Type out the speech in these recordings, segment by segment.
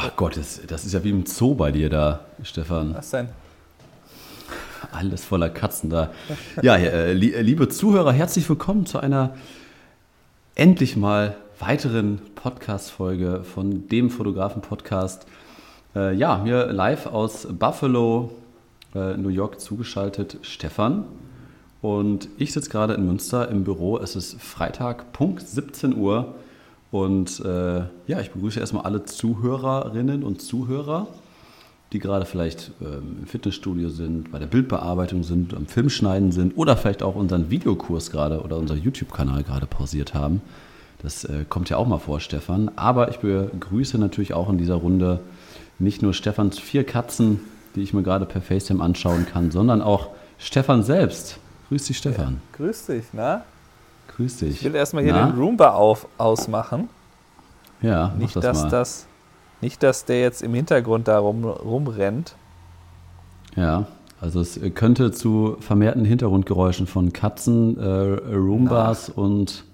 Ach Gott, das, das ist ja wie im Zoo bei dir da, Stefan. Was denn? Alles voller Katzen da. Ja, äh, liebe Zuhörer, herzlich willkommen zu einer endlich mal weiteren Podcast-Folge von dem Fotografen-Podcast. Äh, ja, mir live aus Buffalo, äh, New York zugeschaltet, Stefan. Und ich sitze gerade in Münster im Büro. Es ist Freitag, Punkt 17 Uhr. Und äh, ja, ich begrüße erstmal alle Zuhörerinnen und Zuhörer, die gerade vielleicht ähm, im Fitnessstudio sind, bei der Bildbearbeitung sind, am Filmschneiden sind oder vielleicht auch unseren Videokurs gerade oder unser YouTube-Kanal gerade pausiert haben. Das äh, kommt ja auch mal vor, Stefan. Aber ich begrüße natürlich auch in dieser Runde nicht nur Stefans vier Katzen, die ich mir gerade per FaceTime anschauen kann, sondern auch Stefan selbst. Grüß dich, Stefan. Ja, grüß dich, na? Grüß dich. Ich will erstmal hier Na? den Roomba auf, ausmachen. Ja, nicht, das dass mal. das Nicht, dass der jetzt im Hintergrund da rum, rumrennt. Ja, also es könnte zu vermehrten Hintergrundgeräuschen von Katzen, äh, Roombas Na. und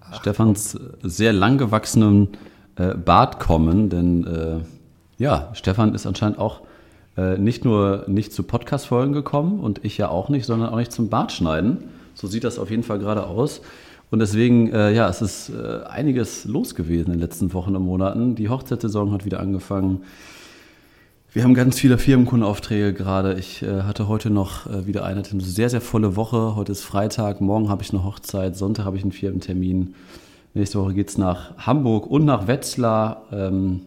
Ach, Stefans sehr langgewachsenem äh, Bart kommen, denn äh, ja, Stefan ist anscheinend auch äh, nicht nur nicht zu Podcast-Folgen gekommen und ich ja auch nicht, sondern auch nicht zum Bartschneiden. So sieht das auf jeden Fall gerade aus. Und deswegen, äh, ja, es ist äh, einiges los gewesen in den letzten Wochen und Monaten. Die Hochzeitssaison hat wieder angefangen. Wir haben ganz viele Firmenkundenaufträge gerade. Ich äh, hatte heute noch äh, wieder eine sehr, sehr volle Woche. Heute ist Freitag, morgen habe ich eine Hochzeit, Sonntag habe ich einen Firmentermin. Nächste Woche geht es nach Hamburg und nach Wetzlar. Ähm,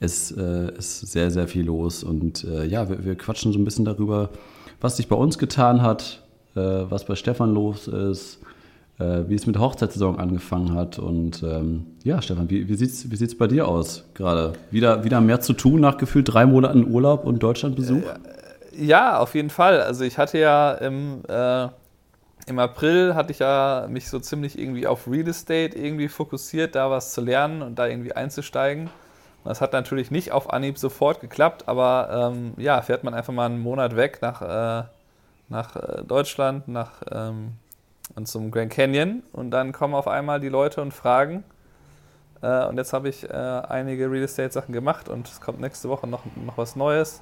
es äh, ist sehr, sehr viel los. Und äh, ja, wir, wir quatschen so ein bisschen darüber, was sich bei uns getan hat, was bei Stefan los ist, äh, wie es mit der Hochzeitssaison angefangen hat. Und ähm, ja, Stefan, wie, wie sieht es wie sieht's bei dir aus gerade? Wieder, wieder mehr zu tun nach gefühlt drei Monaten Urlaub und Deutschlandbesuch? Äh, ja, auf jeden Fall. Also ich hatte ja im, äh, im April hatte ich ja mich so ziemlich irgendwie auf Real Estate irgendwie fokussiert, da was zu lernen und da irgendwie einzusteigen. Das hat natürlich nicht auf Anhieb sofort geklappt, aber ähm, ja, fährt man einfach mal einen Monat weg nach, äh, nach äh, Deutschland, nach ähm, und zum Grand Canyon und dann kommen auf einmal die Leute und fragen. Äh, und jetzt habe ich äh, einige Real Estate Sachen gemacht und es kommt nächste Woche noch, noch was Neues.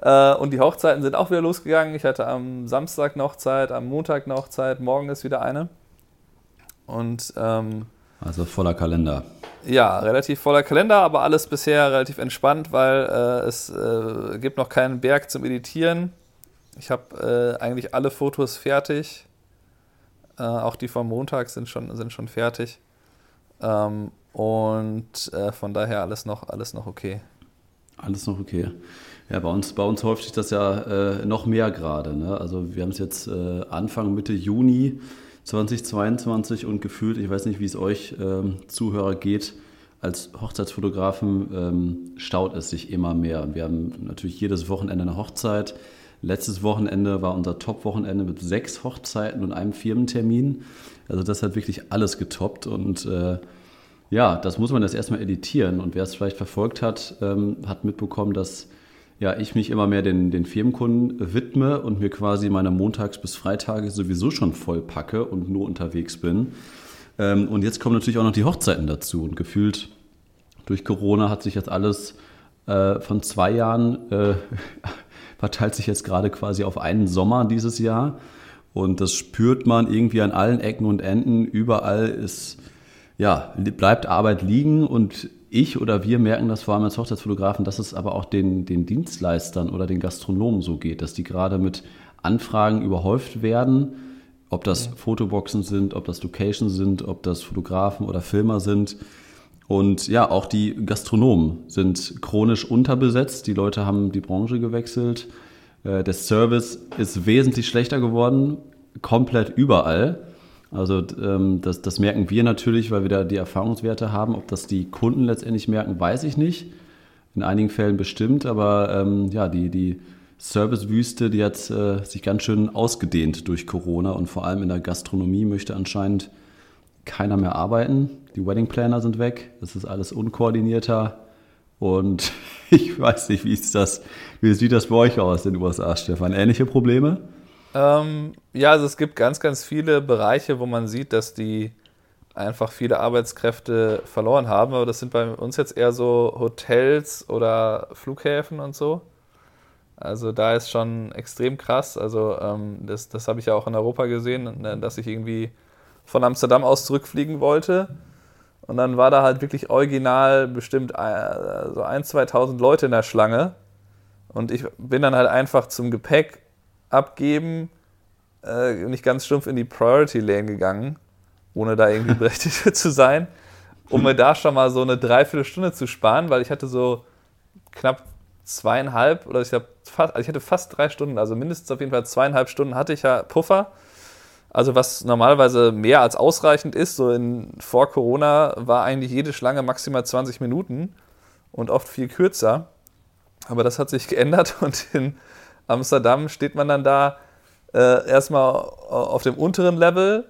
Äh, und die Hochzeiten sind auch wieder losgegangen. Ich hatte am Samstag eine Hochzeit, am Montag eine Hochzeit, morgen ist wieder eine. Und ähm, also voller Kalender. Ja, relativ voller Kalender, aber alles bisher relativ entspannt, weil äh, es äh, gibt noch keinen Berg zum Editieren. Ich habe äh, eigentlich alle Fotos fertig. Äh, auch die vom Montag sind schon, sind schon fertig. Ähm, und äh, von daher alles noch, alles noch okay. Alles noch okay. Ja, bei uns, bei uns häuft sich das ja äh, noch mehr gerade. Ne? Also wir haben es jetzt äh, Anfang, Mitte Juni 2022 und gefühlt, ich weiß nicht, wie es euch ähm, Zuhörer geht, als Hochzeitsfotografen ähm, staut es sich immer mehr. Und wir haben natürlich jedes Wochenende eine Hochzeit. Letztes Wochenende war unser Top-Wochenende mit sechs Hochzeiten und einem Firmentermin. Also das hat wirklich alles getoppt und äh, ja, das muss man jetzt erstmal editieren. Und wer es vielleicht verfolgt hat, ähm, hat mitbekommen, dass ja, ich mich immer mehr den, den Firmenkunden widme und mir quasi meine Montags- bis Freitage sowieso schon voll packe und nur unterwegs bin. Ähm, und jetzt kommen natürlich auch noch die Hochzeiten dazu. Und gefühlt durch Corona hat sich jetzt alles äh, von zwei Jahren äh, verteilt sich jetzt gerade quasi auf einen Sommer dieses Jahr. Und das spürt man irgendwie an allen Ecken und Enden. Überall ist, ja, bleibt Arbeit liegen und ich oder wir merken das vor allem als Hochzeitsfotografen, dass es aber auch den, den Dienstleistern oder den Gastronomen so geht, dass die gerade mit Anfragen überhäuft werden, ob das Fotoboxen sind, ob das Locations sind, ob das Fotografen oder Filmer sind. Und ja, auch die Gastronomen sind chronisch unterbesetzt. Die Leute haben die Branche gewechselt. Äh, der Service ist wesentlich schlechter geworden, komplett überall. Also ähm, das, das merken wir natürlich, weil wir da die Erfahrungswerte haben. Ob das die Kunden letztendlich merken, weiß ich nicht. In einigen Fällen bestimmt, aber ähm, ja, die, die Servicewüste, die hat äh, sich ganz schön ausgedehnt durch Corona und vor allem in der Gastronomie möchte anscheinend keiner mehr arbeiten. Die Wedding Planner sind weg. Es ist alles unkoordinierter. Und ich weiß nicht, wie ist das, wie sieht das bei euch aus in den USA, Stefan? Ähnliche Probleme? Ähm, ja, also es gibt ganz, ganz viele Bereiche, wo man sieht, dass die einfach viele Arbeitskräfte verloren haben. Aber das sind bei uns jetzt eher so Hotels oder Flughäfen und so. Also da ist schon extrem krass. Also ähm, das, das habe ich ja auch in Europa gesehen, ne, dass ich irgendwie von Amsterdam aus zurückfliegen wollte. Und dann war da halt wirklich original bestimmt äh, so 1.000, 2.000 Leute in der Schlange. Und ich bin dann halt einfach zum Gepäck abgeben äh, nicht ganz stumpf in die Priority Lane gegangen, ohne da irgendwie berechtigt zu sein, um mir da schon mal so eine Dreiviertelstunde zu sparen, weil ich hatte so knapp zweieinhalb oder ich, fast, also ich hatte fast drei Stunden, also mindestens auf jeden Fall zweieinhalb Stunden hatte ich ja Puffer. Also was normalerweise mehr als ausreichend ist, so in, vor Corona war eigentlich jede Schlange maximal 20 Minuten und oft viel kürzer. Aber das hat sich geändert und in Amsterdam steht man dann da äh, erstmal auf dem unteren Level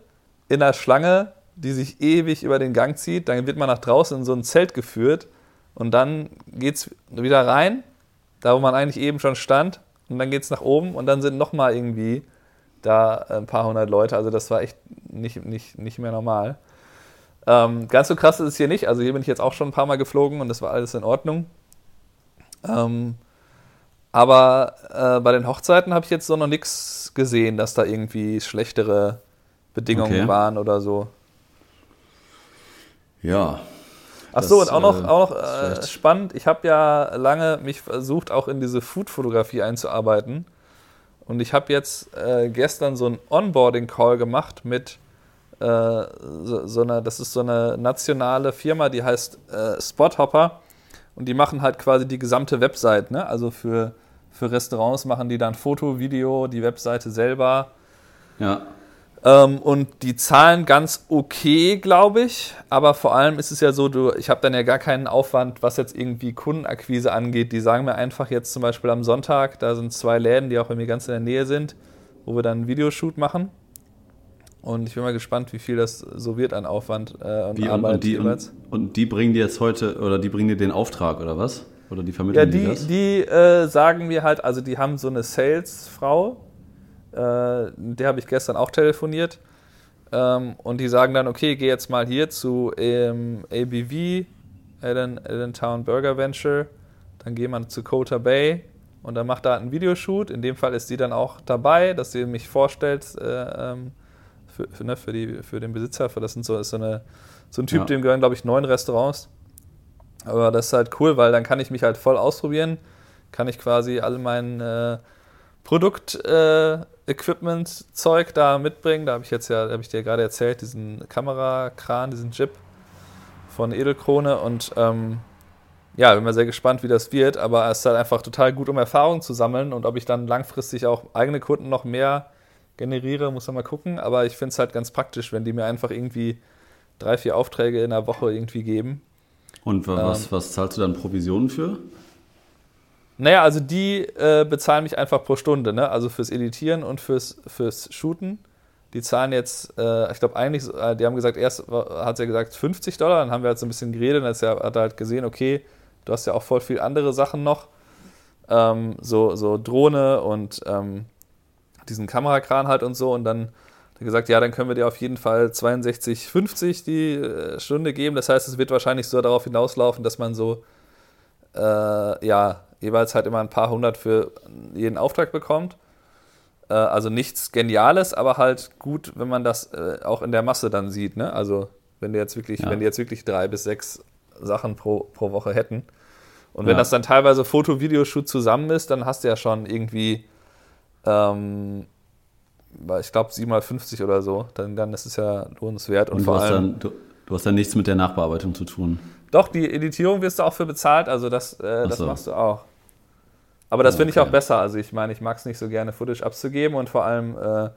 in der Schlange, die sich ewig über den Gang zieht. Dann wird man nach draußen in so ein Zelt geführt und dann geht es wieder rein, da wo man eigentlich eben schon stand. Und dann geht es nach oben und dann sind nochmal irgendwie da ein paar hundert Leute. Also das war echt nicht, nicht, nicht mehr normal. Ähm, ganz so krass ist es hier nicht. Also hier bin ich jetzt auch schon ein paar Mal geflogen und das war alles in Ordnung. Ähm, aber äh, bei den Hochzeiten habe ich jetzt so noch nichts gesehen, dass da irgendwie schlechtere Bedingungen okay. waren oder so. Ja. Ach so, und auch noch, äh, auch noch äh, spannend, ich habe ja lange mich versucht, auch in diese Food-Fotografie einzuarbeiten. Und ich habe jetzt äh, gestern so einen Onboarding-Call gemacht mit äh, so, so, einer, das ist so eine nationale Firma, die heißt äh, Spothopper. Und die machen halt quasi die gesamte Website, ne? Also für für Restaurants machen die dann Foto, Video, die Webseite selber. Ja. Ähm, und die zahlen ganz okay, glaube ich. Aber vor allem ist es ja so, du, ich habe dann ja gar keinen Aufwand, was jetzt irgendwie Kundenakquise angeht. Die sagen mir einfach jetzt zum Beispiel am Sonntag, da sind zwei Läden, die auch bei mir ganz in der Nähe sind, wo wir dann einen Videoshoot machen. Und ich bin mal gespannt, wie viel das so wird an Aufwand äh, und wie, Arbeit und die, und, und, die bringen dir jetzt heute, oder die bringen dir den Auftrag, oder was? Oder die vermitteln ja, die, die das? Die äh, sagen mir halt, also die haben so eine Salesfrau, äh, der habe ich gestern auch telefoniert. Ähm, und die sagen dann, okay, geh jetzt mal hier zu ähm, ABV, Allentown Burger Venture, dann geh mal zu Kota Bay und dann macht da einen Videoshoot. In dem Fall ist sie dann auch dabei, dass sie mich vorstellt äh, ähm, für, für, ne, für, die, für den Besitzer. Für das sind so, ist so, eine, so ein Typ, ja. dem gehören, glaube ich, neun Restaurants. Aber das ist halt cool, weil dann kann ich mich halt voll ausprobieren, kann ich quasi all mein äh, Produkt-Equipment-Zeug äh, da mitbringen. Da habe ich jetzt ja, habe ich dir gerade erzählt, diesen Kamerakran, diesen Chip von Edelkrone und ähm, ja, bin mal sehr gespannt, wie das wird, aber es ist halt einfach total gut, um Erfahrung zu sammeln und ob ich dann langfristig auch eigene Kunden noch mehr generiere, muss man mal gucken. Aber ich finde es halt ganz praktisch, wenn die mir einfach irgendwie drei, vier Aufträge in der Woche irgendwie geben und was, ähm, was zahlst du dann Provisionen für? Naja, also die äh, bezahlen mich einfach pro Stunde, ne? also fürs Editieren und fürs, fürs Shooten. Die zahlen jetzt, äh, ich glaube eigentlich, äh, die haben gesagt, erst hat sie ja gesagt 50 Dollar, dann haben wir halt so ein bisschen geredet und dann hat er halt gesehen, okay, du hast ja auch voll viel andere Sachen noch, ähm, so, so Drohne und ähm, diesen Kamerakran halt und so und dann gesagt, ja, dann können wir dir auf jeden Fall 62,50 die äh, Stunde geben. Das heißt, es wird wahrscheinlich so darauf hinauslaufen, dass man so, äh, ja, jeweils halt immer ein paar hundert für jeden Auftrag bekommt. Äh, also nichts Geniales, aber halt gut, wenn man das äh, auch in der Masse dann sieht. Ne? Also wenn die jetzt wirklich, ja. wenn die jetzt wirklich drei bis sechs Sachen pro, pro Woche hätten. Und wenn ja. das dann teilweise Foto-Videoshoot zusammen ist, dann hast du ja schon irgendwie ähm, ich glaube, 7,50 oder so, dann, dann ist es ja lohnenswert. Und, und vor allem, dann, du, du, hast dann nichts mit der Nachbearbeitung zu tun. Doch, die Editierung wirst du auch für bezahlt, also das, äh, das so. machst du auch. Aber das oh, finde ich auch besser. Also ich meine, ich mag es nicht so gerne, Footage abzugeben und vor allem, äh,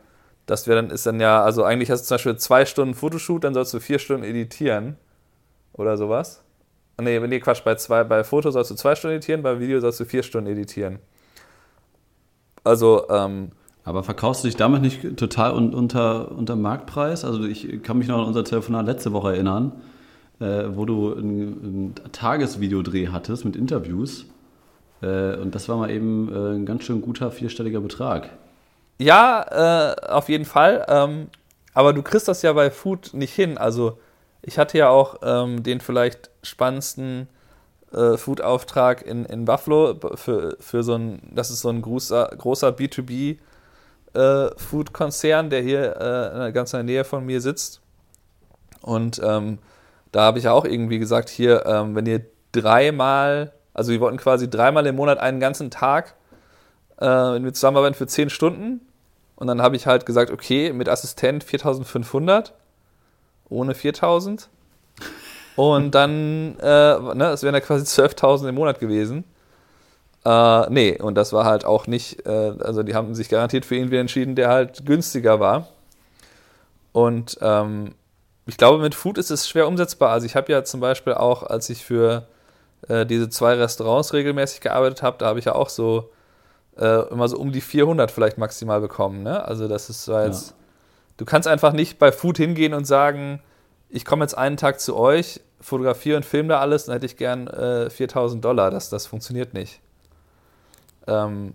das wäre dann, ist dann ja, also eigentlich hast du zum Beispiel zwei Stunden Fotoshoot, dann sollst du vier Stunden editieren oder sowas. Nee, nee, Quatsch, bei, zwei, bei Foto sollst du zwei Stunden editieren, bei Video sollst du vier Stunden editieren. Also, ähm, aber verkaufst du dich damit nicht total unter, unter Marktpreis? Also ich kann mich noch an unser Telefonat letzte Woche erinnern, äh, wo du einen Tagesvideodreh hattest mit Interviews. Äh, und das war mal eben äh, ein ganz schön guter vierstelliger Betrag. Ja, äh, auf jeden Fall. Ähm, aber du kriegst das ja bei Food nicht hin. Also Ich hatte ja auch ähm, den vielleicht spannendsten äh, Food-Auftrag in, in Buffalo für, für so ein, das ist so ein großer, großer B2B äh, Food-Konzern, der hier äh, ganz in der Nähe von mir sitzt. Und ähm, da habe ich auch irgendwie gesagt, hier, ähm, wenn ihr dreimal, also wir wollten quasi dreimal im Monat einen ganzen Tag, äh, wir zusammenarbeiten für zehn Stunden. Und dann habe ich halt gesagt, okay, mit Assistent 4500, ohne 4000. Und dann, äh, ne, es wären ja quasi 12.000 im Monat gewesen. Äh, nee, und das war halt auch nicht, äh, also die haben sich garantiert für irgendwie entschieden, der halt günstiger war. Und ähm, ich glaube, mit Food ist es schwer umsetzbar. Also ich habe ja zum Beispiel auch, als ich für äh, diese zwei Restaurants regelmäßig gearbeitet habe, da habe ich ja auch so äh, immer so um die 400 vielleicht maximal bekommen. Ne? Also das ist so jetzt, ja. du kannst einfach nicht bei Food hingehen und sagen, ich komme jetzt einen Tag zu euch, fotografiere und filme da alles, dann hätte ich gern äh, 4000 Dollar. Das, das funktioniert nicht. Ähm,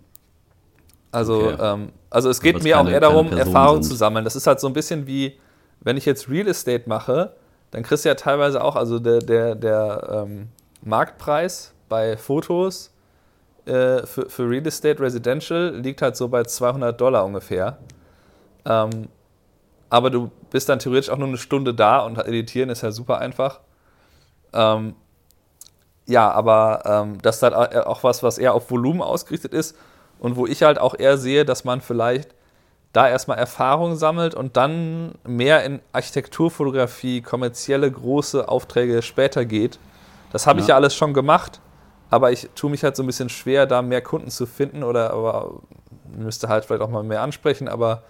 also, okay. ähm, also es geht mir keine, auch eher darum, Erfahrung zu sammeln. Das ist halt so ein bisschen wie, wenn ich jetzt Real Estate mache, dann kriegst du ja teilweise auch, also der, der, der ähm, Marktpreis bei Fotos äh, für, für Real Estate Residential liegt halt so bei 200 Dollar ungefähr. Ähm, aber du bist dann theoretisch auch nur eine Stunde da und editieren ist ja super einfach. Ähm, ja, aber ähm, das ist halt auch was, was eher auf Volumen ausgerichtet ist und wo ich halt auch eher sehe, dass man vielleicht da erstmal Erfahrung sammelt und dann mehr in Architekturfotografie, kommerzielle große Aufträge später geht. Das habe ich ja alles schon gemacht, aber ich tue mich halt so ein bisschen schwer, da mehr Kunden zu finden oder aber müsste halt vielleicht auch mal mehr ansprechen, aber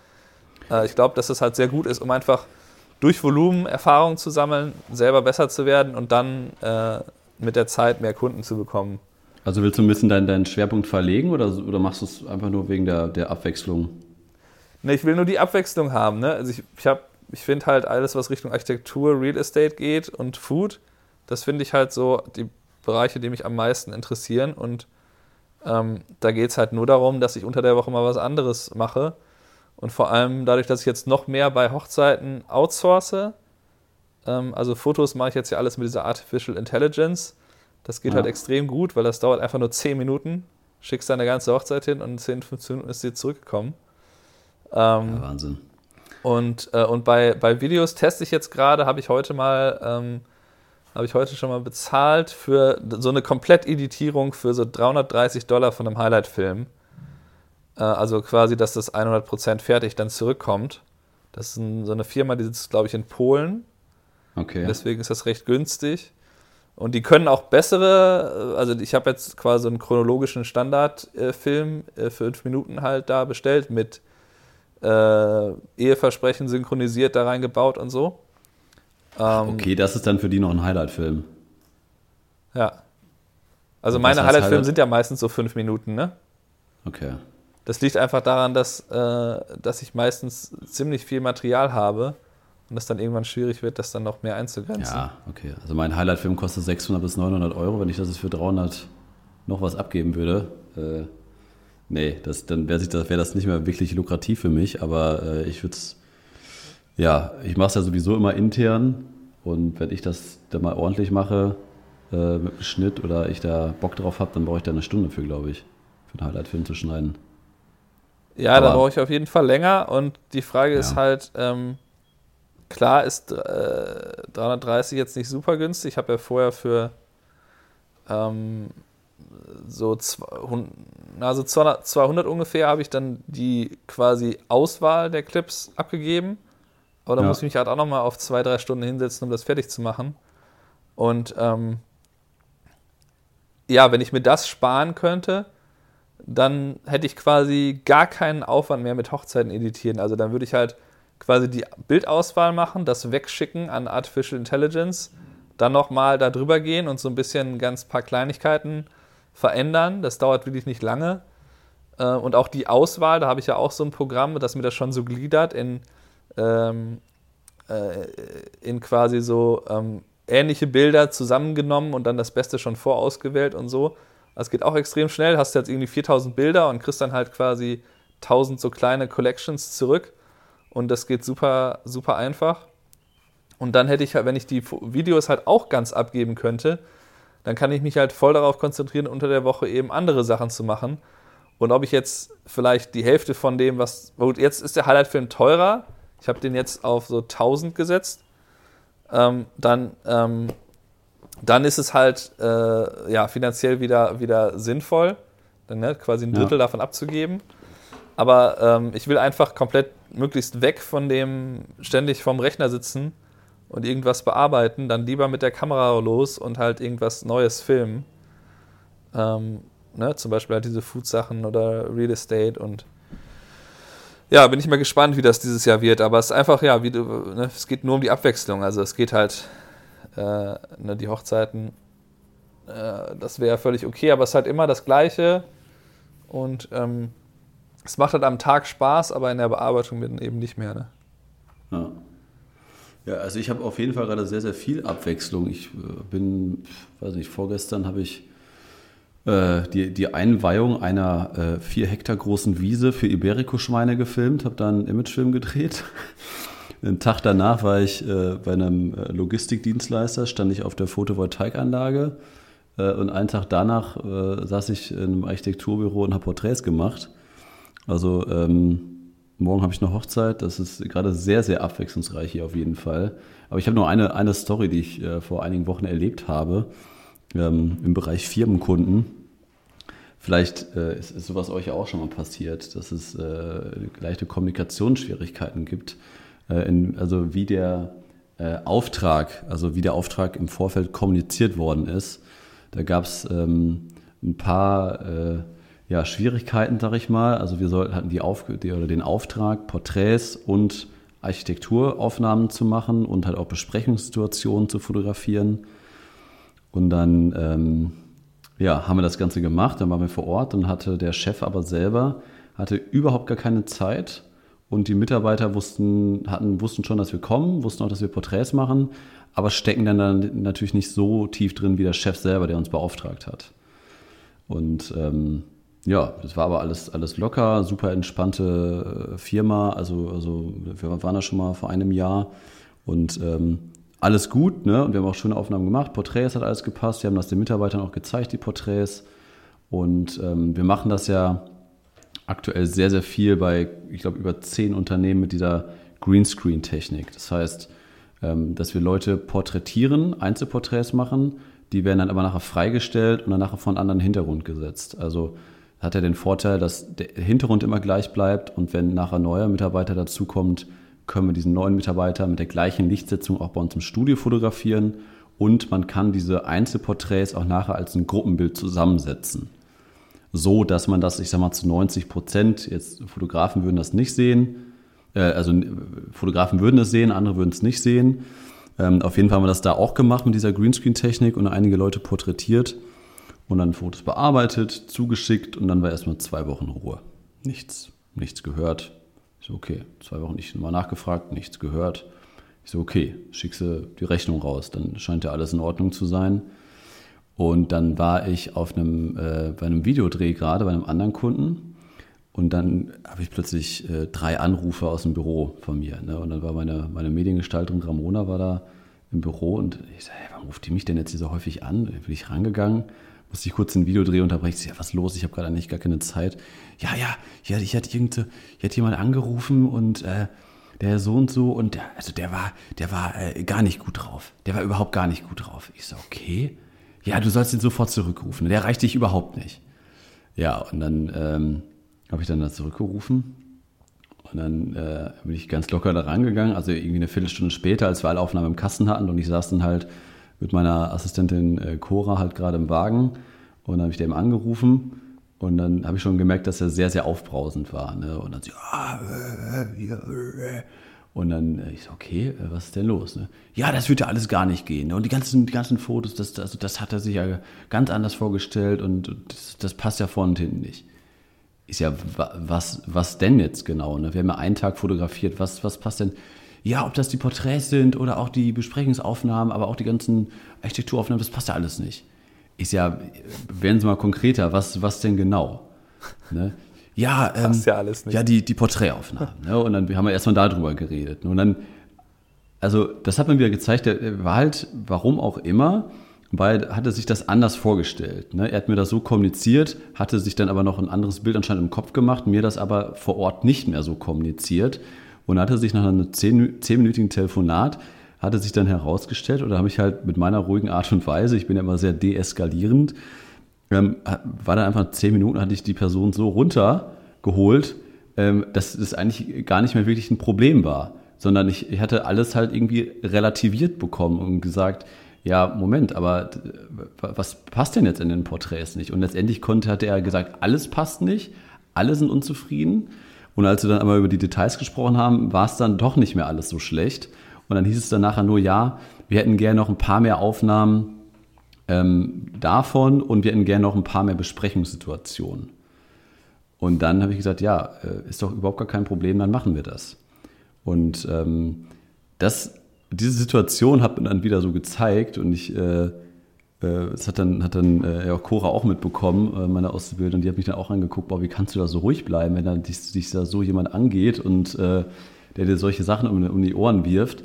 äh, ich glaube, dass es halt sehr gut ist, um einfach durch Volumen Erfahrung zu sammeln, selber besser zu werden und dann äh, mit der Zeit mehr Kunden zu bekommen. Also willst du ein bisschen deinen, deinen Schwerpunkt verlegen oder, oder machst du es einfach nur wegen der, der Abwechslung? Ne, ich will nur die Abwechslung haben. Ne? Also ich, ich, ich finde halt alles, was Richtung Architektur, Real Estate geht und Food, das finde ich halt so die Bereiche, die mich am meisten interessieren. Und ähm, da geht es halt nur darum, dass ich unter der Woche mal was anderes mache und vor allem dadurch, dass ich jetzt noch mehr bei Hochzeiten outsource, ähm, also Fotos mache ich jetzt ja alles mit dieser Artificial Intelligence. Das geht ja. halt extrem gut, weil das dauert einfach nur 10 Minuten. Schickst deine ganze Hochzeit hin und in 10, 15 Minuten ist sie zurückgekommen. Ähm, ja, Wahnsinn. Und, äh, und bei, bei Videos teste ich jetzt gerade, habe ich heute mal, ähm, habe ich heute schon mal bezahlt für so eine Kompletteditierung für so 330 Dollar von einem Highlight-Film. Äh, also quasi, dass das 100% fertig dann zurückkommt. Das ist ein, so eine Firma, die sitzt, glaube ich, in Polen. Okay. Deswegen ist das recht günstig. Und die können auch bessere, äh, also ich habe jetzt quasi einen chronologischen Standardfilm äh, für fünf Minuten halt da bestellt mit äh, Eheversprechen synchronisiert da reingebaut und so. Ähm, okay, das ist dann für die noch ein Highlight-Film. Ja. Also meine Highlight-Filme Highlight? sind ja meistens so fünf Minuten, ne? Okay. Das liegt einfach daran, dass, äh, dass ich meistens ziemlich viel Material habe und es dann irgendwann schwierig wird, das dann noch mehr einzugrenzen. Ja, okay. Also mein Highlight-Film kostet 600 bis 900 Euro. Wenn ich das jetzt für 300 noch was abgeben würde, äh, nee, das, dann wäre das, wär das nicht mehr wirklich lukrativ für mich. Aber äh, ich würde es, ja, ich mache es ja sowieso immer intern. Und wenn ich das dann mal ordentlich mache, äh, mit dem Schnitt oder ich da Bock drauf habe, dann brauche ich da eine Stunde für, glaube ich, für einen Highlight-Film zu schneiden. Ja, Aber, da brauche ich auf jeden Fall länger. Und die Frage ja. ist halt, ähm, klar ist äh, 330 jetzt nicht super günstig. Ich habe ja vorher für ähm, so 200, also 200, 200 ungefähr habe ich dann die quasi Auswahl der Clips abgegeben. Aber da ja. muss ich mich halt auch nochmal auf zwei, drei Stunden hinsetzen, um das fertig zu machen. Und ähm, ja, wenn ich mir das sparen könnte, dann hätte ich quasi gar keinen Aufwand mehr mit Hochzeiten editieren. Also dann würde ich halt quasi die Bildauswahl machen, das wegschicken an Artificial Intelligence, dann nochmal da drüber gehen und so ein bisschen ganz paar Kleinigkeiten verändern. Das dauert wirklich nicht lange. Äh, und auch die Auswahl, da habe ich ja auch so ein Programm, das mir das schon so gliedert in, ähm, äh, in quasi so ähm, ähnliche Bilder zusammengenommen und dann das Beste schon vorausgewählt und so. Das geht auch extrem schnell. Hast jetzt irgendwie 4000 Bilder und kriegst dann halt quasi 1000 so kleine Collections zurück. Und das geht super, super einfach. Und dann hätte ich halt, wenn ich die Videos halt auch ganz abgeben könnte, dann kann ich mich halt voll darauf konzentrieren, unter der Woche eben andere Sachen zu machen. Und ob ich jetzt vielleicht die Hälfte von dem, was. Gut, jetzt ist der Highlight-Film teurer. Ich habe den jetzt auf so 1000 gesetzt. Ähm, dann, ähm, dann ist es halt äh, ja, finanziell wieder, wieder sinnvoll, dann ne, quasi ein Drittel ja. davon abzugeben. Aber ähm, ich will einfach komplett möglichst weg von dem ständig vorm Rechner sitzen und irgendwas bearbeiten, dann lieber mit der Kamera los und halt irgendwas Neues filmen. Ähm, ne, zum Beispiel halt diese Food-Sachen oder Real Estate und ja, bin ich mal gespannt, wie das dieses Jahr wird. Aber es ist einfach, ja, wie ne, es geht nur um die Abwechslung. Also es geht halt, äh, ne, die Hochzeiten, äh, das wäre völlig okay, aber es ist halt immer das Gleiche. Und ähm, es macht halt am Tag Spaß, aber in der Bearbeitung eben nicht mehr. Ne? Ja. Ja, also ich habe auf jeden Fall gerade sehr, sehr viel Abwechslung. Ich äh, bin, weiß nicht, vorgestern habe ich die, die Einweihung einer äh, vier Hektar großen Wiese für Iberico-Schweine gefilmt, habe dann einen Imagefilm gedreht. Einen Tag danach war ich äh, bei einem äh, Logistikdienstleister, stand ich auf der Photovoltaikanlage äh, und einen Tag danach saß ich in einem Architekturbüro und habe Porträts gemacht. Also ähm, Morgen habe ich eine Hochzeit. Das ist gerade sehr, sehr abwechslungsreich hier auf jeden Fall. Aber ich habe noch eine, eine Story, die ich äh, vor einigen Wochen erlebt habe ähm, im Bereich Firmenkunden. Vielleicht äh, ist, ist, sowas euch auch schon mal passiert, dass es äh, leichte Kommunikationsschwierigkeiten gibt. Äh, in, also wie der äh, Auftrag, also wie der Auftrag im Vorfeld kommuniziert worden ist. Da gab es ähm, ein paar äh, ja, Schwierigkeiten, sag ich mal. Also wir sollten, hatten die, Auf, die oder den Auftrag, Porträts und Architekturaufnahmen zu machen und halt auch Besprechungssituationen zu fotografieren. Und dann ähm, ja, haben wir das Ganze gemacht, dann waren wir vor Ort und hatte der Chef aber selber hatte überhaupt gar keine Zeit und die Mitarbeiter wussten, hatten, wussten schon, dass wir kommen, wussten auch, dass wir Porträts machen, aber stecken dann, dann natürlich nicht so tief drin wie der Chef selber, der uns beauftragt hat. Und ähm, ja, das war aber alles, alles locker, super entspannte äh, Firma. Also, also wir waren da schon mal vor einem Jahr und ähm, alles gut, ne? Und wir haben auch schöne Aufnahmen gemacht. Porträts hat alles gepasst. Wir haben das den Mitarbeitern auch gezeigt, die Porträts. Und ähm, wir machen das ja aktuell sehr, sehr viel bei, ich glaube, über zehn Unternehmen mit dieser Greenscreen-Technik. Das heißt, ähm, dass wir Leute porträtieren, Einzelporträts machen. Die werden dann aber nachher freigestellt und dann nachher von anderen Hintergrund gesetzt. Also hat er den Vorteil, dass der Hintergrund immer gleich bleibt und wenn nachher neuer Mitarbeiter dazukommt, können wir diesen neuen Mitarbeiter mit der gleichen Lichtsetzung auch bei uns im Studio fotografieren und man kann diese Einzelporträts auch nachher als ein Gruppenbild zusammensetzen. So, dass man das, ich sag mal, zu 90 Prozent, jetzt Fotografen würden das nicht sehen, äh, also Fotografen würden es sehen, andere würden es nicht sehen. Ähm, auf jeden Fall haben wir das da auch gemacht mit dieser Greenscreen-Technik und einige Leute porträtiert und dann Fotos bearbeitet, zugeschickt und dann war erstmal zwei Wochen Ruhe. Nichts, nichts gehört. Ich so, okay, zwei Wochen nicht mal nachgefragt, nichts gehört. Ich so, okay, schickst du die Rechnung raus, dann scheint ja alles in Ordnung zu sein. Und dann war ich auf einem, äh, bei einem Videodreh gerade bei einem anderen Kunden und dann habe ich plötzlich äh, drei Anrufe aus dem Büro von mir. Ne? Und dann war meine, meine Mediengestalterin Ramona war da im Büro und ich sage, hey, warum ruft die mich denn jetzt hier so häufig an? Da bin ich rangegangen musste ich kurz ein Videodreh unterbrechen. Ja, was los? Ich habe gerade eigentlich gar keine Zeit. Ja, ja, ja ich hatte irgende, ich hatte jemand angerufen und äh, der so und so und der, also der war, der war äh, gar nicht gut drauf. Der war überhaupt gar nicht gut drauf. Ich so, okay. Ja, du sollst ihn sofort zurückrufen. Der reicht dich überhaupt nicht. Ja, und dann ähm, habe ich dann da zurückgerufen. Und dann äh, bin ich ganz locker da rangegangen, also irgendwie eine Viertelstunde später, als wir alle Aufnahmen im Kasten hatten und ich saß dann halt mit meiner Assistentin äh, Cora halt gerade im Wagen und dann habe ich dem angerufen und dann habe ich schon gemerkt, dass er sehr, sehr aufbrausend war. Ne? Und dann so, ah, äh, äh, und dann äh, ich so, okay, äh, was ist denn los? Ne? Ja, das würde ja alles gar nicht gehen. Ne? Und die ganzen, die ganzen Fotos, das, das, das hat er sich ja ganz anders vorgestellt und das, das passt ja vorne und hinten nicht. Ist ja, was, was denn jetzt genau? Ne? Wir haben ja einen Tag fotografiert, was, was passt denn? Ja, ob das die Porträts sind oder auch die Besprechungsaufnahmen, aber auch die ganzen Architekturaufnahmen, das passt ja alles nicht. Ist ja, werden Sie mal konkreter, was, was denn genau? Ne? Ja, ähm, passt ja alles nicht. Ja, die, die Porträtaufnahmen. ne? Und dann haben wir erstmal darüber geredet. Und dann also das hat mir wieder gezeigt, der war halt, warum auch immer, weil hatte sich das anders vorgestellt. Ne? Er hat mir das so kommuniziert, hatte sich dann aber noch ein anderes Bild anscheinend im Kopf gemacht, mir das aber vor Ort nicht mehr so kommuniziert und hatte sich nach einem zehnminütigen Telefonat hatte sich dann herausgestellt, oder habe ich halt mit meiner ruhigen Art und Weise, ich bin ja immer sehr deeskalierend, ähm, war dann einfach zehn Minuten, hatte ich die Person so runtergeholt, ähm, dass das eigentlich gar nicht mehr wirklich ein Problem war, sondern ich, ich hatte alles halt irgendwie relativiert bekommen und gesagt, ja, Moment, aber was passt denn jetzt in den Porträts nicht? Und letztendlich konnte, hatte er gesagt, alles passt nicht, alle sind unzufrieden. Und als wir dann aber über die Details gesprochen haben, war es dann doch nicht mehr alles so schlecht. Und dann hieß es dann nachher nur, ja, wir hätten gerne noch ein paar mehr Aufnahmen ähm, davon und wir hätten gerne noch ein paar mehr Besprechungssituationen. Und dann habe ich gesagt, ja, äh, ist doch überhaupt gar kein Problem, dann machen wir das. Und ähm, das, diese Situation hat mir dann wieder so gezeigt und ich, äh, das hat dann, hat dann äh, ja, Cora auch mitbekommen, äh, meine Auszubildende, die hat mich dann auch angeguckt, boah, wie kannst du da so ruhig bleiben, wenn dann dich, dich da so jemand angeht und äh, der dir solche Sachen um, um die Ohren wirft.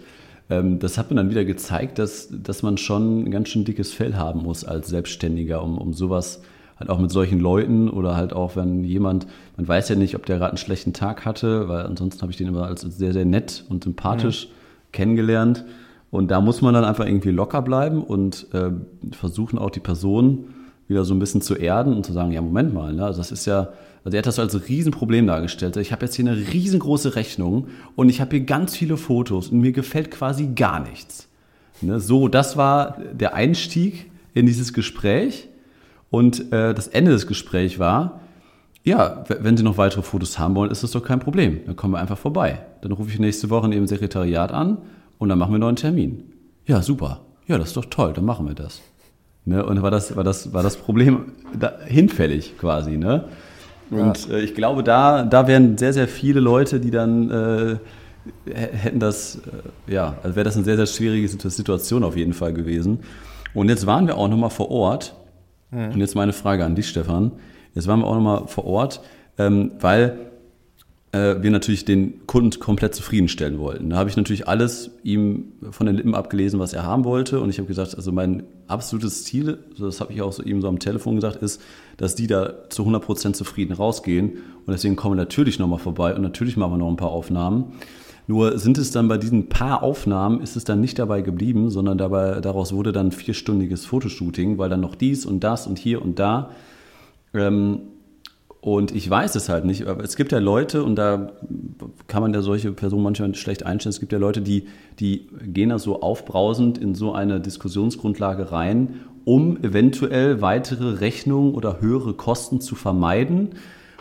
Ähm, das hat mir dann wieder gezeigt, dass, dass man schon ein ganz schön dickes Fell haben muss als Selbstständiger, um, um sowas halt auch mit solchen Leuten oder halt auch, wenn jemand, man weiß ja nicht, ob der gerade einen schlechten Tag hatte, weil ansonsten habe ich den immer als sehr, sehr nett und sympathisch mhm. kennengelernt. Und da muss man dann einfach irgendwie locker bleiben und äh, versuchen auch die Person wieder so ein bisschen zu erden und zu sagen, ja, Moment mal, ne? also das ist ja, also er hat das als Riesenproblem dargestellt. Ich habe jetzt hier eine riesengroße Rechnung und ich habe hier ganz viele Fotos und mir gefällt quasi gar nichts. Ne? So, das war der Einstieg in dieses Gespräch. Und äh, das Ende des Gesprächs war, ja, wenn Sie noch weitere Fotos haben wollen, ist das doch kein Problem. Dann kommen wir einfach vorbei. Dann rufe ich nächste Woche in Ihrem Sekretariat an und dann machen wir noch einen Termin. Ja, super. Ja, das ist doch toll, dann machen wir das. Ne? Und war das, war, das, war das Problem da, hinfällig quasi. Ne? Und ja. äh, ich glaube, da, da wären sehr, sehr viele Leute, die dann äh, hätten das, äh, ja, also wäre das eine sehr, sehr schwierige Situation auf jeden Fall gewesen. Und jetzt waren wir auch nochmal vor Ort Mhm. Und jetzt meine Frage an dich, Stefan. Jetzt waren wir auch nochmal vor Ort, ähm, weil wir natürlich den Kunden komplett zufriedenstellen wollten. Da habe ich natürlich alles ihm von den Lippen abgelesen, was er haben wollte. Und ich habe gesagt, also mein absolutes Ziel, das habe ich auch so ihm so am Telefon gesagt, ist, dass die da zu 100% zufrieden rausgehen. Und deswegen kommen wir natürlich nochmal vorbei und natürlich machen wir noch ein paar Aufnahmen. Nur sind es dann bei diesen paar Aufnahmen, ist es dann nicht dabei geblieben, sondern dabei, daraus wurde dann ein vierstündiges Fotoshooting, weil dann noch dies und das und hier und da. Ähm, und ich weiß es halt nicht, aber es gibt ja Leute, und da kann man ja solche Personen manchmal schlecht einstellen, es gibt ja Leute, die, die gehen da so aufbrausend in so eine Diskussionsgrundlage rein, um eventuell weitere Rechnungen oder höhere Kosten zu vermeiden.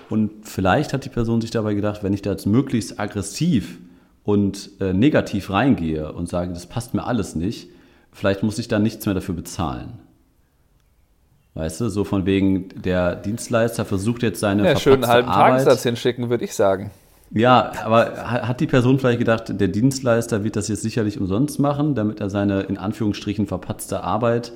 Und vielleicht hat die Person sich dabei gedacht, wenn ich da jetzt möglichst aggressiv und äh, negativ reingehe und sage, das passt mir alles nicht, vielleicht muss ich dann nichts mehr dafür bezahlen. Weißt du, so von wegen, der Dienstleister versucht jetzt seine ja, schönen halben Arbeit, Tagessatz hinschicken, würde ich sagen. Ja, aber hat die Person vielleicht gedacht, der Dienstleister wird das jetzt sicherlich umsonst machen, damit er seine in Anführungsstrichen verpatzte Arbeit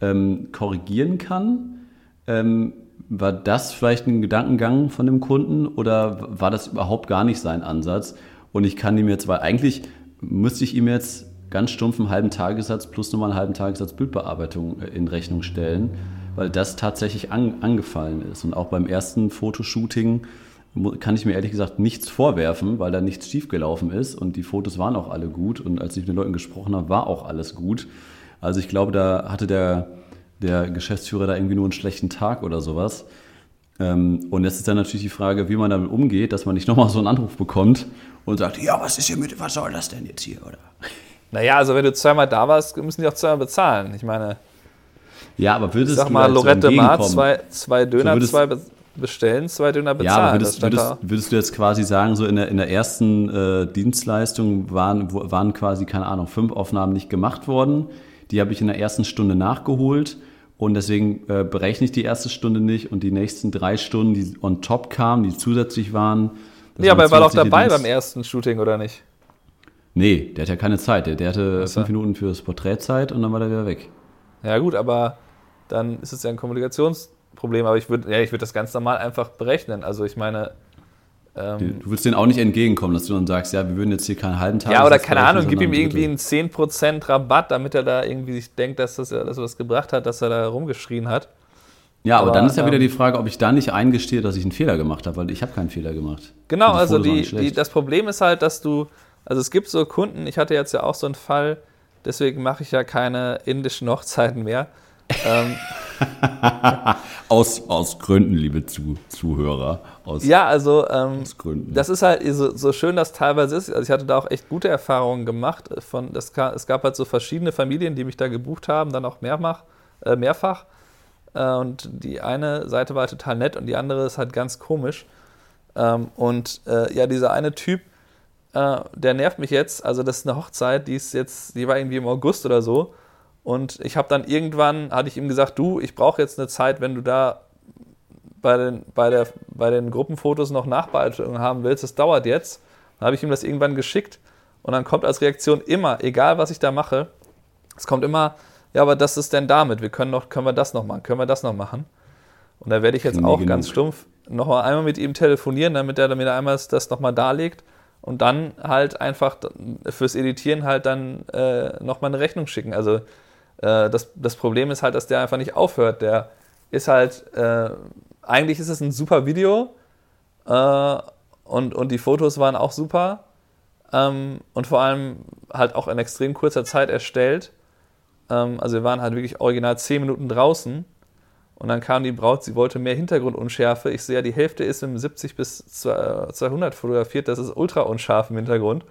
ähm, korrigieren kann? Ähm, war das vielleicht ein Gedankengang von dem Kunden oder war das überhaupt gar nicht sein Ansatz? Und ich kann ihm jetzt, weil eigentlich müsste ich ihm jetzt ganz stumpf einen halben Tagessatz plus nochmal einen halben Tagessatz Bildbearbeitung äh, in Rechnung stellen, weil das tatsächlich an, angefallen ist. Und auch beim ersten Fotoshooting kann ich mir ehrlich gesagt nichts vorwerfen, weil da nichts schiefgelaufen ist und die Fotos waren auch alle gut und als ich mit den Leuten gesprochen habe, war auch alles gut. Also ich glaube, da hatte der, der Geschäftsführer da irgendwie nur einen schlechten Tag oder sowas. Ähm, und jetzt ist dann natürlich die Frage, wie man damit umgeht, dass man nicht nochmal so einen Anruf bekommt und sagt, ja, was ist hier mit, was soll das denn jetzt hier, oder? Naja, also wenn du zweimal da warst, müssen die auch zweimal bezahlen. Ich meine. Ja, aber würdest sag du mal, Lorette Mar, zwei, zwei Döner, so zwei bestellen, zwei Döner bezahlen. Ja, aber würdest, würdest, würdest, du jetzt quasi sagen, so in der, in der ersten äh, Dienstleistung waren, waren quasi, keine Ahnung, fünf Aufnahmen nicht gemacht worden. Die habe ich in der ersten Stunde nachgeholt und deswegen äh, berechne ich die erste Stunde nicht und die nächsten drei Stunden, die on top kamen, die zusätzlich waren. Ja, aber er war doch dabei beim ersten Shooting, oder nicht? Nee, der hat ja keine Zeit. Der, der hatte so. fünf Minuten fürs Porträtzeit und dann war der wieder weg. Ja, gut, aber dann ist es ja ein Kommunikationsproblem. Aber ich würde ja, würd das ganz normal einfach berechnen. Also ich meine, Ähm, du willst denen auch nicht entgegenkommen, dass du dann sagst, ja, wir würden jetzt hier keinen halben Tag. Ja, oder keine Ahnung, gib ihm irgendwie einen 10% Rabatt, damit er da irgendwie sich denkt, dass das, dass er was gebracht hat, dass er da rumgeschrien hat. Ja, aber, aber dann ist ja ähm, wieder die Frage, ob ich da nicht eingestehe, dass ich einen Fehler gemacht habe, weil ich habe keinen Fehler gemacht. Genau, die also die, die, das Problem ist halt, dass du, also es gibt so Kunden, ich hatte jetzt ja auch so einen Fall, deswegen mache ich ja keine indischen Hochzeiten mehr. Ähm, aus, aus Gründen, liebe Zu Zuhörer. Aus, ja, also ähm, aus Gründen. das ist halt so, so, schön, das teilweise ist. Also ich hatte da auch echt gute Erfahrungen gemacht. Von, das, es gab halt so verschiedene Familien, die mich da gebucht haben, dann auch mehrfach. Äh, mehrfach. Äh, und die eine Seite war total nett und die andere ist halt ganz komisch. Ähm, und äh, ja, dieser eine Typ, äh, der nervt mich jetzt. Also das ist eine Hochzeit, die ist jetzt, die war irgendwie im August oder so. Und ich habe dann irgendwann, hatte ich ihm gesagt, du, ich brauche jetzt eine Zeit, wenn du da bei den, bei, der, bei den Gruppenfotos noch Nachbearbeitung haben willst, das dauert jetzt. Dann habe ich ihm das irgendwann geschickt und dann kommt als Reaktion immer, egal was ich da mache, es kommt immer, ja, aber das ist denn damit, wir können, noch, können wir das noch machen, können wir das noch machen. Und da werde ich jetzt auch ganz stumpf noch mal einmal mit ihm telefonieren, damit er mir einmal das nochmal darlegt und dann halt einfach fürs Editieren halt dann äh, nochmal eine Rechnung schicken. Also äh, das, das Problem ist halt, dass der einfach nicht aufhört. Der ist halt, äh, eigentlich ist es ein super Video äh, und, und die Fotos waren auch super ähm, und vor allem halt auch in extrem kurzer Zeit erstellt. Ähm, also wir waren halt wirklich original 10 Minuten draußen und dann kam die Braut, sie wollte mehr Hintergrundunschärfe. Ich sehe ja, die Hälfte ist im 70 bis 200 fotografiert, das ist ultra unscharf im Hintergrund.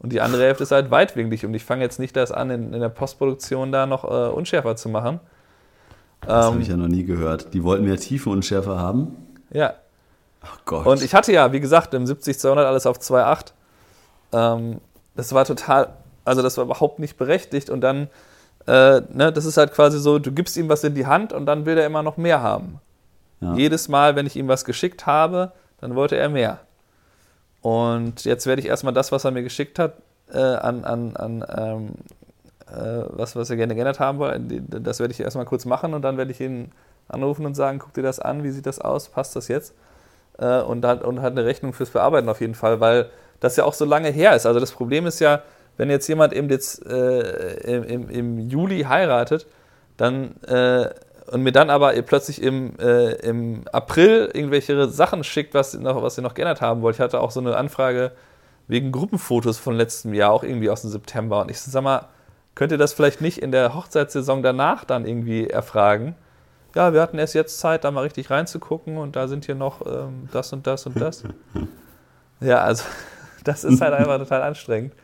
Und die andere Hälfte ist halt weitwinklig und ich fange jetzt nicht das an, in, in der Postproduktion da noch äh, unschärfer zu machen. Das ähm, habe ich ja noch nie gehört. Die wollten mehr Tiefenunschärfe haben? Ja. Oh Gott. Und ich hatte ja, wie gesagt, im 70-200 alles auf 2.8. Ähm, das war total, also das war überhaupt nicht berechtigt und dann äh, ne, das ist halt quasi so, du gibst ihm was in die Hand und dann will er immer noch mehr haben. Ja. Jedes Mal, wenn ich ihm was geschickt habe, dann wollte er mehr. Und jetzt werde ich erstmal das, was er mir geschickt hat, äh, an, an, an ähm, äh, was, was er gerne geändert haben wollte, das werde ich erstmal kurz machen und dann werde ich ihn anrufen und sagen, guck dir das an, wie sieht das aus, passt das jetzt? Äh, und, hat, und hat eine Rechnung fürs Bearbeiten auf jeden Fall, weil das ja auch so lange her ist. Also das Problem ist ja, wenn jetzt jemand eben jetzt äh, im, im, Juli heiratet, dann äh, und mir dann aber plötzlich im, äh, im April irgendwelche Sachen schickt, was, noch, was ihr noch geändert haben wollt. Ich hatte auch so eine Anfrage wegen Gruppenfotos von letztem Jahr, auch irgendwie aus dem September. Und ich sag mal, könnt ihr das vielleicht nicht in der Hochzeitssaison danach dann irgendwie erfragen? Ja, wir hatten erst jetzt Zeit, da mal richtig reinzugucken und da sind hier noch ähm, das und das und das. ja, also das ist halt einfach total anstrengend.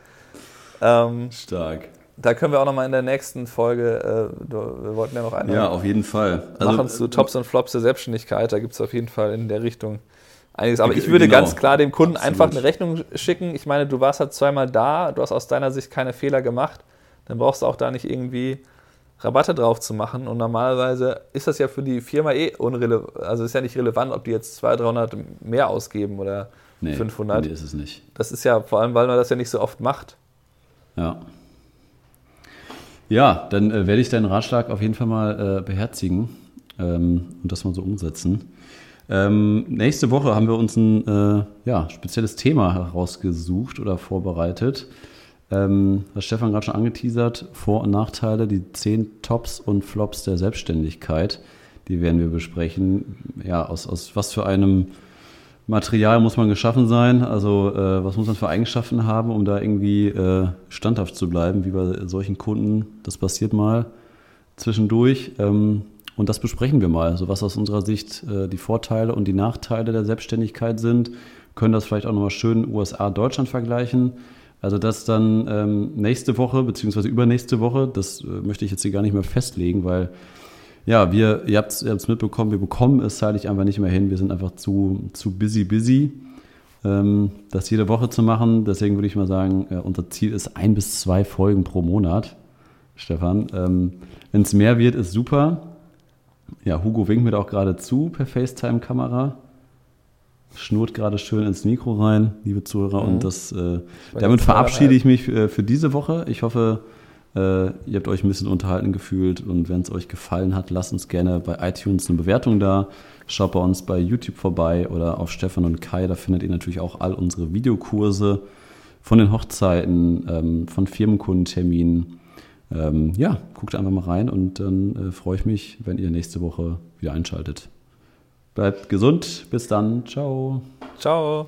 Ähm, Stark. Da können wir auch nochmal in der nächsten Folge, äh, wir wollten ja noch eine. Ja, auf jeden Fall. Also, machen zu Tops und Flops der Selbstständigkeit. Da gibt es auf jeden Fall in der Richtung einiges. Aber ich würde genau. ganz klar dem Kunden Absolut. einfach eine Rechnung schicken. Ich meine, du warst halt zweimal da, du hast aus deiner Sicht keine Fehler gemacht. Dann brauchst du auch da nicht irgendwie Rabatte drauf zu machen. Und normalerweise ist das ja für die Firma eh unrelevant. Also ist ja nicht relevant, ob die jetzt 200, 300 mehr ausgeben oder nee, 500. Nee, ist es nicht. Das ist ja vor allem, weil man das ja nicht so oft macht. Ja. Ja, dann äh, werde ich deinen Ratschlag auf jeden Fall mal äh, beherzigen ähm, und das mal so umsetzen. Ähm, nächste Woche haben wir uns ein äh, ja, spezielles Thema herausgesucht oder vorbereitet. Ähm, was Stefan gerade schon angeteasert, Vor- und Nachteile, die zehn Tops und Flops der Selbstständigkeit, die werden wir besprechen. Ja, aus, aus was für einem Material muss man geschaffen sein? Also äh, was muss man für Eigenschaften haben, um da irgendwie äh, standhaft zu bleiben, wie bei solchen Kunden? Das passiert mal zwischendurch. Ähm, und das besprechen wir mal. Also was aus unserer Sicht äh, die Vorteile und die Nachteile der Selbstständigkeit sind. Können das vielleicht auch nochmal schön USA, Deutschland vergleichen. Also das dann ähm, nächste Woche, beziehungsweise übernächste Woche, das äh, möchte ich jetzt hier gar nicht mehr festlegen, weil ja, wir, ihr habt es mitbekommen, wir bekommen es zeitlich einfach nicht mehr hin. Wir sind einfach zu, zu busy, busy, ähm, das jede Woche zu machen. Deswegen würde ich mal sagen, äh, unser Ziel ist ein bis zwei Folgen pro Monat, Stefan. Ähm, Wenn es mehr wird, ist super. Ja, Hugo winkt mir auch gerade zu per FaceTime-Kamera. Schnurrt gerade schön ins Mikro rein, liebe Zuhörer. Mhm. Und das, äh, damit verabschiede ich mich äh, für diese Woche. Ich hoffe, äh, ihr habt euch ein bisschen unterhalten gefühlt und wenn es euch gefallen hat, lasst uns gerne bei iTunes eine Bewertung da. Schaut bei uns bei YouTube vorbei oder auf Stefan und Kai. Da findet ihr natürlich auch all unsere Videokurse von den Hochzeiten, ähm, von Firmenkundenterminen. Ähm, ja, guckt einfach mal rein und dann äh, freue ich mich, wenn ihr nächste Woche wieder einschaltet. Bleibt gesund. Bis dann. Ciao. Ciao.